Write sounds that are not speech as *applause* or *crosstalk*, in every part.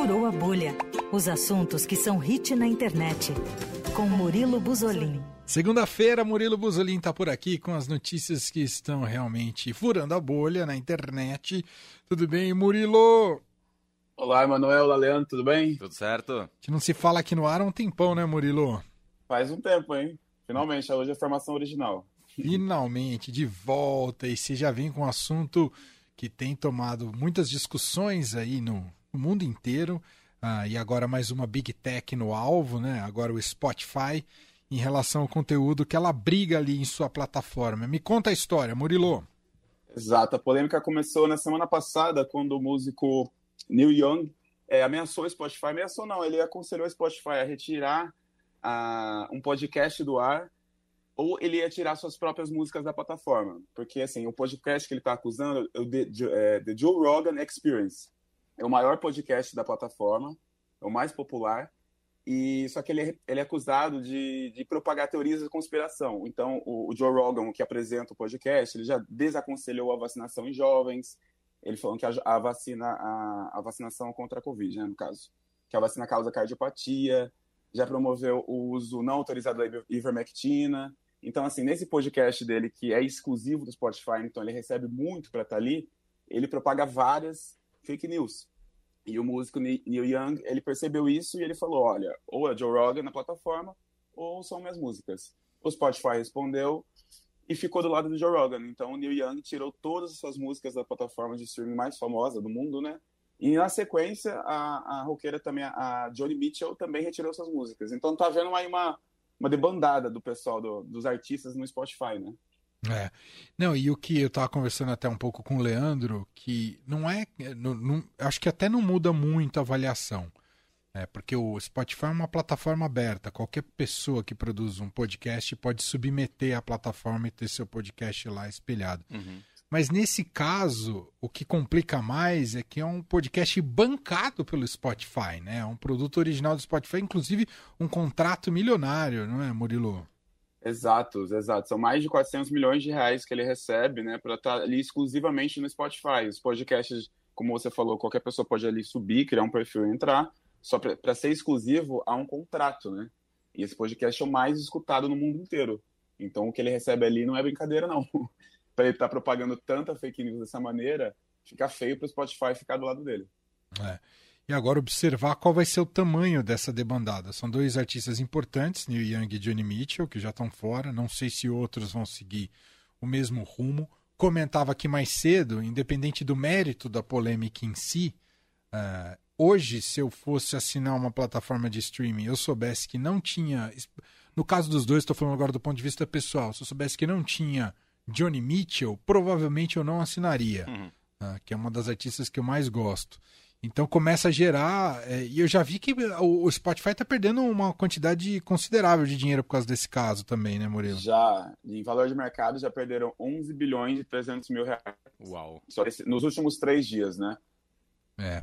Furou a Bolha. Os assuntos que são hit na internet. Com Murilo Buzolin. Segunda-feira, Murilo Buzolin está por aqui com as notícias que estão realmente furando a bolha na internet. Tudo bem, Murilo? Olá, Emanuel, olá, Leandro, tudo bem? Tudo certo? A gente não se fala aqui no ar há um tempão, né, Murilo? Faz um tempo, hein? Finalmente, hoje é a formação original. Finalmente, de volta, e você já vem com um assunto que tem tomado muitas discussões aí no, no mundo inteiro, ah, e agora mais uma Big Tech no alvo, né? Agora o Spotify, em relação ao conteúdo que ela briga ali em sua plataforma. Me conta a história, Murilo. Exato, a polêmica começou na semana passada, quando o músico Neil Young é, ameaçou o Spotify, ameaçou não, ele aconselhou o Spotify a retirar ah, um podcast do ar ou ele ia tirar suas próprias músicas da plataforma. Porque, assim, o podcast que ele está acusando é o The, é, The Joe Rogan Experience. É o maior podcast da plataforma, é o mais popular, e só que ele é, ele é acusado de, de, propagar teorias da conspiração. Então, o, o, Joe Rogan, que apresenta o podcast, ele já desaconselhou a vacinação em jovens, ele falou que a, a vacina, a, a, vacinação contra a Covid, né, no caso, que a vacina causa cardiopatia, já promoveu o uso não autorizado da ivermectina, então, assim, nesse podcast dele, que é exclusivo do Spotify, então ele recebe muito para estar tá ali, ele propaga várias fake news. E o músico Neil Young, ele percebeu isso e ele falou, olha, ou é Joe Rogan na plataforma, ou são minhas músicas. O Spotify respondeu e ficou do lado do Joe Rogan. Então, o Neil Young tirou todas as suas músicas da plataforma de streaming mais famosa do mundo, né? E na sequência, a, a roqueira também, a Johnny Mitchell, também retirou suas músicas. Então tá vendo aí uma, uma debandada do pessoal, do, dos artistas no Spotify, né? É. Não, e o que eu estava conversando até um pouco com o Leandro, que não é. Não, não, acho que até não muda muito a avaliação. É, porque o Spotify é uma plataforma aberta. Qualquer pessoa que produz um podcast pode submeter a plataforma e ter seu podcast lá espelhado. Uhum. Mas nesse caso, o que complica mais é que é um podcast bancado pelo Spotify, né? É um produto original do Spotify, inclusive um contrato milionário, não é, Murilo? Exato, exato. São mais de 400 milhões de reais que ele recebe, né, para estar tá ali exclusivamente no Spotify. Os podcasts, como você falou, qualquer pessoa pode ali subir, criar um perfil e entrar. Só para ser exclusivo, há um contrato, né? E esse podcast é o mais escutado no mundo inteiro. Então, o que ele recebe ali não é brincadeira, não. *laughs* para ele estar tá propagando tanta fake news dessa maneira, fica feio para o Spotify ficar do lado dele. É. E agora observar qual vai ser o tamanho dessa debandada. São dois artistas importantes, Neil Young e Johnny Mitchell, que já estão fora. Não sei se outros vão seguir o mesmo rumo. Comentava aqui mais cedo, independente do mérito da polêmica em si, uh, hoje, se eu fosse assinar uma plataforma de streaming, eu soubesse que não tinha. No caso dos dois, estou falando agora do ponto de vista pessoal, se eu soubesse que não tinha Johnny Mitchell, provavelmente eu não assinaria, uhum. uh, que é uma das artistas que eu mais gosto. Então começa a gerar. É, e eu já vi que o, o Spotify está perdendo uma quantidade considerável de dinheiro por causa desse caso também, né, Murilo? Já, em valor de mercado, já perderam 11 bilhões e 300 mil reais. Uau. Só esse, nos últimos três dias, né? É.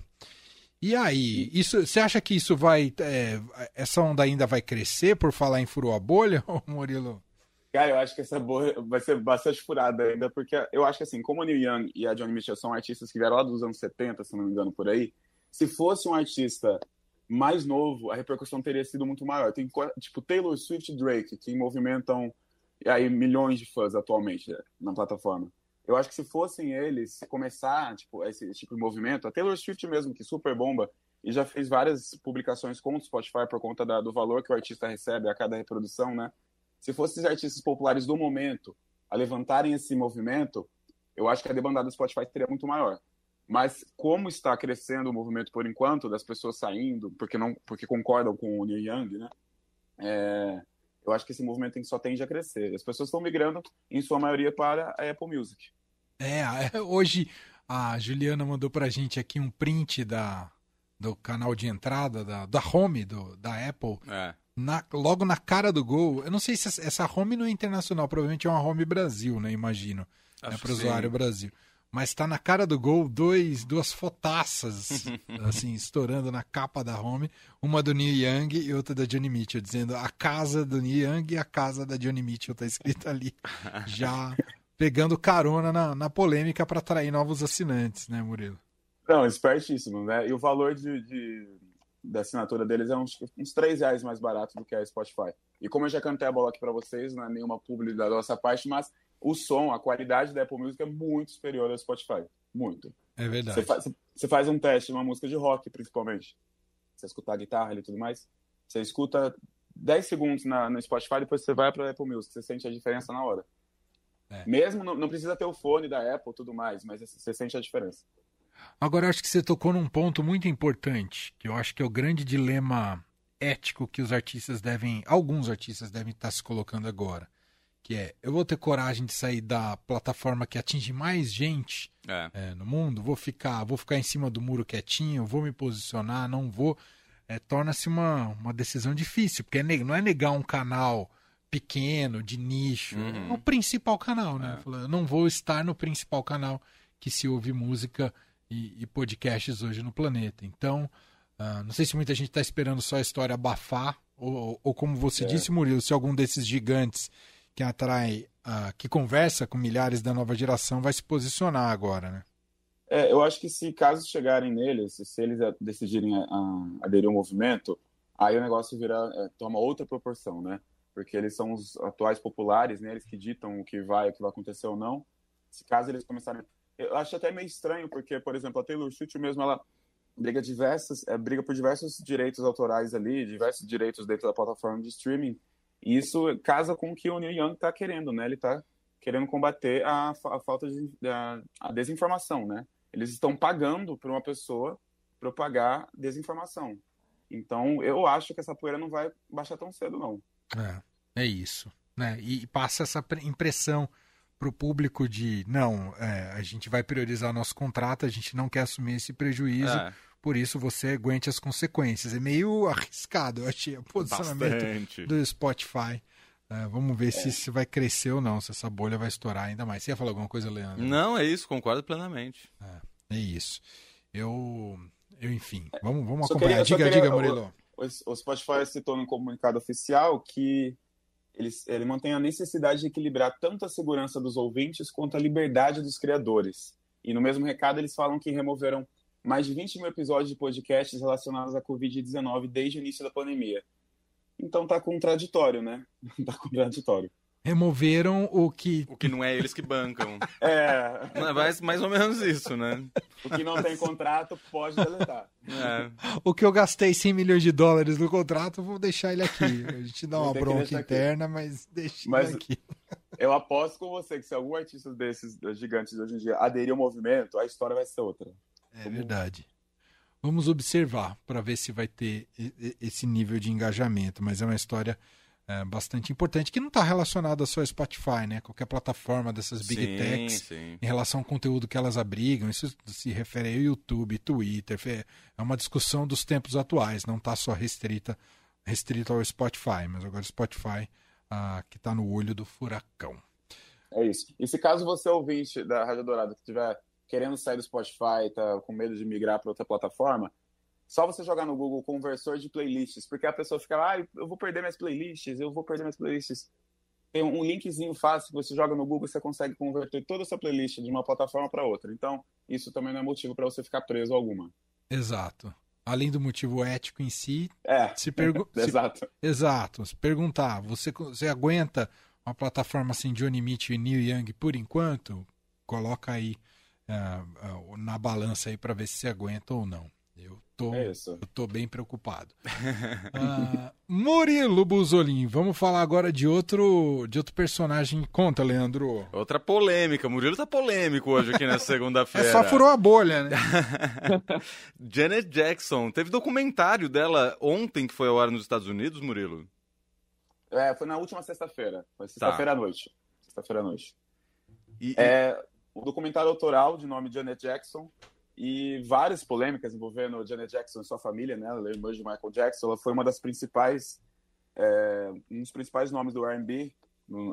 E aí, isso, você acha que isso vai. É, essa onda ainda vai crescer por falar em furou a bolha, *laughs* Murilo? Cara, eu acho que essa boa vai ser bastante furada ainda, porque eu acho que assim, como o Neil Young e a Johnny Mitchell são artistas que vieram lá dos anos 70, se não me engano, por aí, se fosse um artista mais novo, a repercussão teria sido muito maior. Tem, tipo, Taylor Swift e Drake, que movimentam aí milhões de fãs atualmente né, na plataforma. Eu acho que se fossem eles começar, tipo, esse, esse tipo de movimento, a Taylor Swift mesmo, que super bomba, e já fez várias publicações com o Spotify por conta da, do valor que o artista recebe a cada reprodução, né? Se fossem os artistas populares do momento a levantarem esse movimento, eu acho que a debandada do Spotify seria muito maior. Mas como está crescendo o movimento por enquanto, das pessoas saindo, porque não, porque concordam com o Neil Young, né? É, eu acho que esse movimento só tende a crescer. As pessoas estão migrando, em sua maioria, para a Apple Music. É, *laughs* hoje a Juliana mandou para a gente aqui um print da, do canal de entrada, da, da home do, da Apple. É na, logo na cara do gol. Eu não sei se essa home não é internacional, provavelmente é uma home Brasil, né? Imagino. é para o usuário Brasil. Mas está na cara do gol dois, duas fotaças, *laughs* assim, estourando na capa da home. Uma do Neil Young e outra da Johnny Mitchell, dizendo a casa do Neil Young e a casa da Johnny Mitchell, tá escrito ali. *laughs* Já pegando carona na, na polêmica para atrair novos assinantes, né, Murilo? Não, espertíssimo, né? E o valor de, de da assinatura deles é uns, uns 3 reais mais barato do que a Spotify. E como eu já cantei a bola aqui para vocês, não é nenhuma publi da nossa parte, mas o som, a qualidade da Apple Music é muito superior ao Spotify. Muito. É verdade. Você faz, você faz um teste, uma música de rock, principalmente. Você escutar a guitarra e tudo mais. Você escuta 10 segundos na, no Spotify, depois você vai para Apple Music. Você sente a diferença na hora. É. Mesmo, não, não, precisa ter o fone da Apple tudo mais, mas você sente a diferença. Agora, acho que você tocou num ponto muito importante, que eu acho que é o grande dilema ético que os artistas devem, alguns artistas devem estar se colocando agora, que é, eu vou ter coragem de sair da plataforma que atinge mais gente é. É, no mundo, vou ficar, vou ficar em cima do muro quietinho, vou me posicionar, não vou, é, torna-se uma, uma decisão difícil, porque é, não é negar um canal pequeno, de nicho, uhum. o principal canal, né? É. Eu não vou estar no principal canal que se ouve música e, e podcasts hoje no planeta. Então, uh, não sei se muita gente está esperando só a história abafar, ou, ou como você é. disse, Murilo, se algum desses gigantes que atrai, uh, que conversa com milhares da nova geração vai se posicionar agora, né? É, eu acho que se casos chegarem neles, se eles decidirem a, a, aderir ao movimento, aí o negócio vira, é, toma outra proporção, né? Porque eles são os atuais populares, né? Eles que ditam o que vai, o que vai acontecer ou não. Se caso eles começarem eu acho até meio estranho, porque, por exemplo, a Taylor Swift mesmo, ela briga diversas, é, briga por diversos direitos autorais ali, diversos direitos dentro da plataforma de streaming. E isso casa com o que o Neil Young está querendo, né? Ele está querendo combater a, a falta de a, a, desinformação, né? Eles estão pagando para uma pessoa propagar desinformação. Então, eu acho que essa poeira não vai baixar tão cedo, não. É, é isso. Né? E passa essa impressão para o público de não, é, a gente vai priorizar nosso contrato, a gente não quer assumir esse prejuízo, é. por isso você aguente as consequências. É meio arriscado, eu achei, o posicionamento Bastante. do Spotify. É, vamos ver se isso vai crescer ou não, se essa bolha vai estourar ainda mais. Você ia falar alguma coisa, Leandro? Não, é isso, concordo plenamente. É, é isso. Eu, eu enfim, vamos, vamos acompanhar. Queria, diga, queria, diga, Murilo. O, o Spotify citou no comunicado oficial que ele, ele mantém a necessidade de equilibrar tanto a segurança dos ouvintes quanto a liberdade dos criadores. E no mesmo recado, eles falam que removeram mais de 20 mil episódios de podcasts relacionados à Covid-19 desde o início da pandemia. Então tá contraditório, né? *laughs* tá contraditório removeram o que. O que não é eles que bancam. *laughs* É. É mais, mais ou menos isso, né? O que não tem contrato pode deletar. É. O que eu gastei 100 milhões de dólares no contrato, vou deixar ele aqui. A gente dá *laughs* uma bronca interna, aqui. mas deixa mas ele aqui. Eu aposto com você que se algum artista desses gigantes de hoje em dia aderir ao movimento, a história vai ser outra. É Como... verdade. Vamos observar para ver se vai ter esse nível de engajamento, mas é uma história é, bastante importante, que não está relacionada só ao Spotify, né? Qualquer plataforma dessas big sim, techs sim. em relação ao conteúdo que elas abrigam. Isso se refere ao YouTube, Twitter. É uma discussão dos tempos atuais, não está só restrita, restrita ao Spotify, mas agora o Spotify ah, que está no olho do furacão. É isso. E se caso você ouvinte da Rádio Dourada que estiver querendo sair do Spotify, tá com medo de migrar para outra plataforma, só você jogar no Google conversor de playlists, porque a pessoa fica lá, ah, eu vou perder minhas playlists, eu vou perder minhas playlists. Tem um linkzinho fácil que você joga no Google, você consegue converter toda a sua playlist de uma plataforma para outra. Então, isso também não é motivo para você ficar preso a alguma. Exato. Além do motivo ético em si, é, se pergu... *laughs* exato. Se... Exato. Se perguntar, você, você aguenta uma plataforma assim, Johnny Mitchell e Neil Young por enquanto? Coloca aí uh, uh, na balança aí para ver se você aguenta ou não. Eu tô, é eu tô bem preocupado. uh, *laughs* Murilo Buzolin, vamos falar agora de outro, de outro personagem. Conta, Leandro. Outra polêmica. Murilo tá polêmico hoje aqui na *laughs* segunda-feira. é só furou a bolha, né? *laughs* Janet Jackson. Teve documentário dela ontem que foi ao ar nos Estados Unidos, Murilo? É, foi na última sexta-feira. Foi sexta-feira tá. à noite. Sexta-feira à noite. E, é, e... o documentário autoral de nome Janet Jackson e várias polêmicas envolvendo Janet Jackson e sua família, né? Ela é irmã de Michael Jackson. Ela foi uma das principais, é, um dos principais nomes do R&B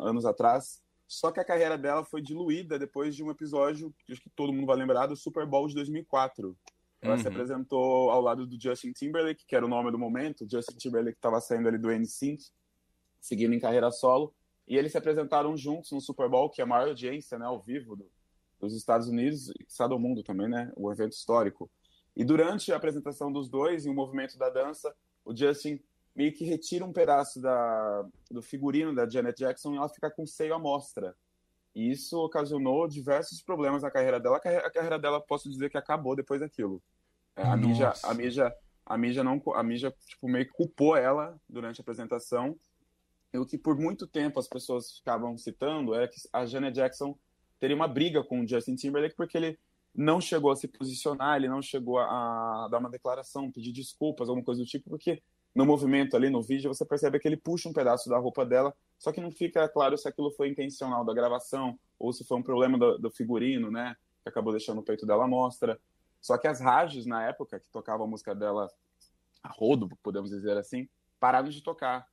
anos atrás. Só que a carreira dela foi diluída depois de um episódio que acho que todo mundo vai lembrar do Super Bowl de 2004. Ela uhum. se apresentou ao lado do Justin Timberlake, que era o nome do momento. Justin Timberlake estava saindo ali do NSYNC, seguindo em carreira solo. E eles se apresentaram juntos no Super Bowl, que é a maior audiência, né, ao vivo do, dos Estados Unidos, estado do mundo também, né? O evento histórico. E durante a apresentação dos dois, em um movimento da dança, o Justin meio que retira um pedaço da, do figurino da Janet Jackson e ela fica com o seio à mostra. E isso ocasionou diversos problemas na carreira dela. A carreira, a carreira dela, posso dizer que acabou depois daquilo. É, a Mija, a Mija, a Mija não, a Mija tipo meio que culpou ela durante a apresentação. E o que por muito tempo as pessoas ficavam citando era que a Janet Jackson teria uma briga com o Justin Timberlake porque ele não chegou a se posicionar, ele não chegou a, a dar uma declaração, pedir desculpas, alguma coisa do tipo, porque no movimento ali no vídeo você percebe que ele puxa um pedaço da roupa dela, só que não fica claro se aquilo foi intencional da gravação ou se foi um problema do, do figurino, né, que acabou deixando o peito dela à mostra. Só que as rádios na época que tocavam a música dela a rodo, podemos dizer assim, pararam de tocar.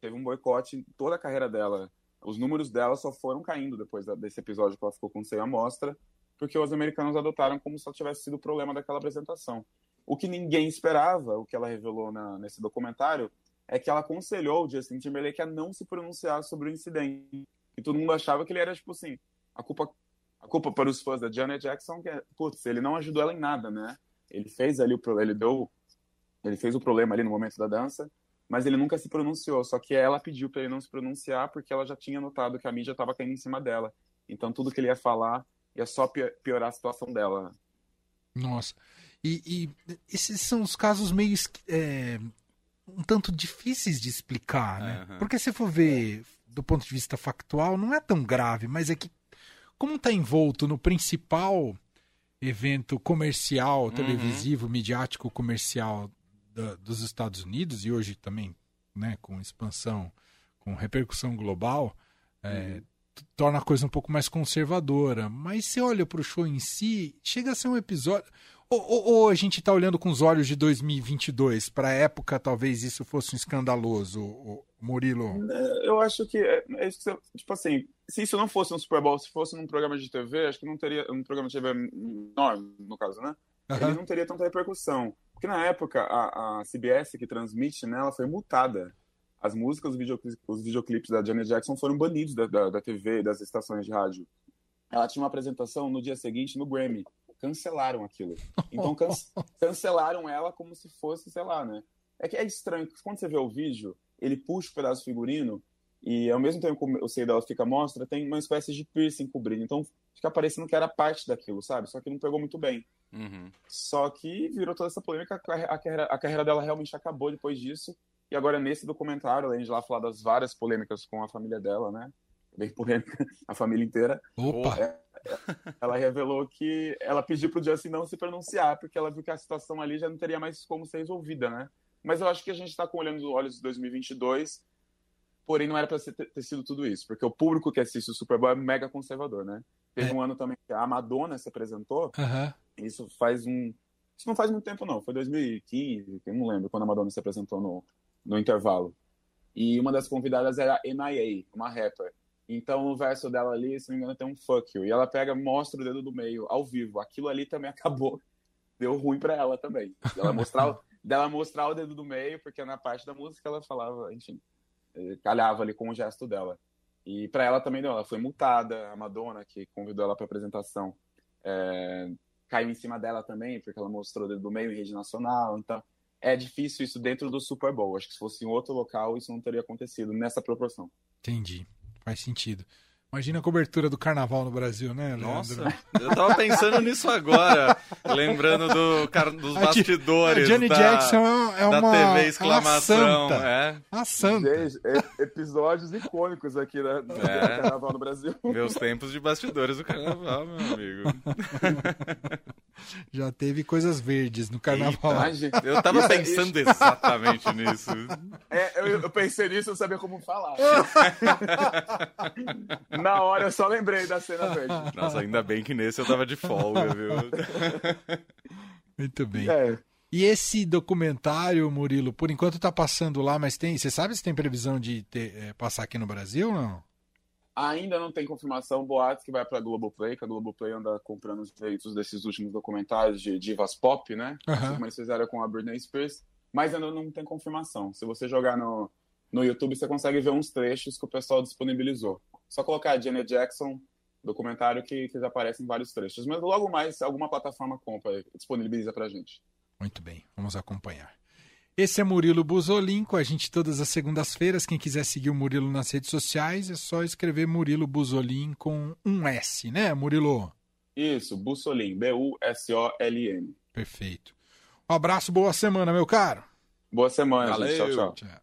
Teve um boicote em toda a carreira dela. Os números dela só foram caindo depois desse episódio que ela ficou com sem amostra, porque os americanos adotaram como se tivesse sido o problema daquela apresentação. O que ninguém esperava, o que ela revelou na, nesse documentário, é que ela aconselhou o Justin Timberlake a não se pronunciar sobre o incidente. E todo mundo achava que ele era, tipo assim, a culpa, a culpa para os fãs da Janet Jackson, que é, putz, ele não ajudou ela em nada, né? Ele fez ali o ele deu, ele fez o problema ali no momento da dança, mas ele nunca se pronunciou. Só que ela pediu para ele não se pronunciar porque ela já tinha notado que a mídia estava caindo em cima dela. Então tudo que ele ia falar ia só piorar a situação dela. Nossa. E, e esses são os casos meio é, um tanto difíceis de explicar, né? Uhum. Porque se for ver do ponto de vista factual, não é tão grave, mas é que, como está envolto no principal evento comercial, uhum. televisivo, uhum. midiático comercial da, dos Estados Unidos, e hoje também né, com expansão, com repercussão global, é, uhum. torna a coisa um pouco mais conservadora. Mas se olha para o show em si, chega a ser um episódio. Ou, ou, ou, a gente está olhando com os olhos de 2022? Para a época, talvez isso fosse um escandaloso, Murilo? É, eu acho que, é, é tipo assim, se isso não fosse um Super Bowl, se fosse num programa de TV, acho que não teria, um programa de TV menor, no caso, né? Uhum. Ele não teria tanta repercussão. Porque na época, a, a CBS, que transmite, né, ela foi multada. As músicas, os videoclipes, os videoclipes da Janet Jackson foram banidos da, da, da TV, das estações de rádio. Ela tinha uma apresentação no dia seguinte no Grammy cancelaram aquilo. Então can *laughs* cancelaram ela como se fosse, sei lá, né? É que é estranho, quando você vê o vídeo, ele puxa o pedaço do figurino e ao mesmo tempo que o seio dela fica mostra, tem uma espécie de piercing cobrindo. Então fica parecendo que era parte daquilo, sabe? Só que não pegou muito bem. Uhum. Só que virou toda essa polêmica, a carreira, a carreira dela realmente acabou depois disso. E agora, nesse documentário, além de lá falar das várias polêmicas com a família dela, né? Bem polêmica, *laughs* a família inteira. Opa! É, ela revelou que ela pediu pro Justin não se pronunciar, porque ela viu que a situação ali já não teria mais como ser resolvida, né? Mas eu acho que a gente está com olhando os olhos de 2022, porém não era para ter sido tudo isso, porque o público que assiste o Super Bowl é mega conservador, né? Teve é. um ano também que a Madonna se apresentou, uhum. isso faz um. Isso não faz muito tempo, não, foi 2015, eu não lembro quando a Madonna se apresentou no, no intervalo. E uma das convidadas era a NIA, uma rapper. Então, o verso dela ali, se não me engano, tem um fuck you. E ela pega, mostra o dedo do meio ao vivo. Aquilo ali também *laughs* acabou. Deu ruim para ela também. Ela mostrar, dela mostrar o dedo do meio, porque na parte da música ela falava, enfim, eh, calhava ali com o gesto dela. E para ela também deu. Ela foi multada. A Madonna, que convidou ela para apresentação, é, caiu em cima dela também, porque ela mostrou do meio em rede nacional. Então, é difícil isso dentro do Super Bowl. Acho que se fosse em outro local, isso não teria acontecido nessa proporção. Entendi. Faz sentido. Imagina a cobertura do carnaval no Brasil, né, Leandro? Nossa, eu tava pensando *laughs* nisso agora, lembrando do, dos bastidores. A Johnny da, Jackson é, é uma, da TV exclamação. É a santa. É. A santa. Gente, episódios icônicos aqui né, do é. carnaval no Brasil. Meus tempos de bastidores do carnaval, meu amigo. *laughs* Já teve coisas verdes no carnaval. Eita, eu tava pensando exatamente nisso. É, eu, eu pensei nisso, eu sabia como falar. *laughs* Na hora eu só lembrei da cena verde. Nossa, ainda bem que nesse eu tava de folga, viu? *laughs* Muito bem. É. E esse documentário, Murilo, por enquanto tá passando lá, mas tem. Você sabe se tem previsão de ter, é, passar aqui no Brasil ou não? Ainda não tem confirmação, boatos que vai pra Globoplay, que a Globoplay anda comprando os direitos desses últimos documentários de divas pop, né? Uhum. Como eles fizeram com a Britney Spears, mas ainda não tem confirmação. Se você jogar no, no YouTube, você consegue ver uns trechos que o pessoal disponibilizou. Só colocar Janet Jackson Documentário que, que já aparece em vários trechos. Mas logo mais, alguma plataforma compra, disponibiliza pra gente. Muito bem, vamos acompanhar. Esse é Murilo Buzolin, com a gente todas as segundas-feiras. Quem quiser seguir o Murilo nas redes sociais é só escrever Murilo Buzolin com um S, né, Murilo? Isso, Bussolin, B-U-S-O-L-N. Perfeito. Um abraço, boa semana, meu caro. Boa semana, Valeu. gente. Tchau, tchau. Tchau.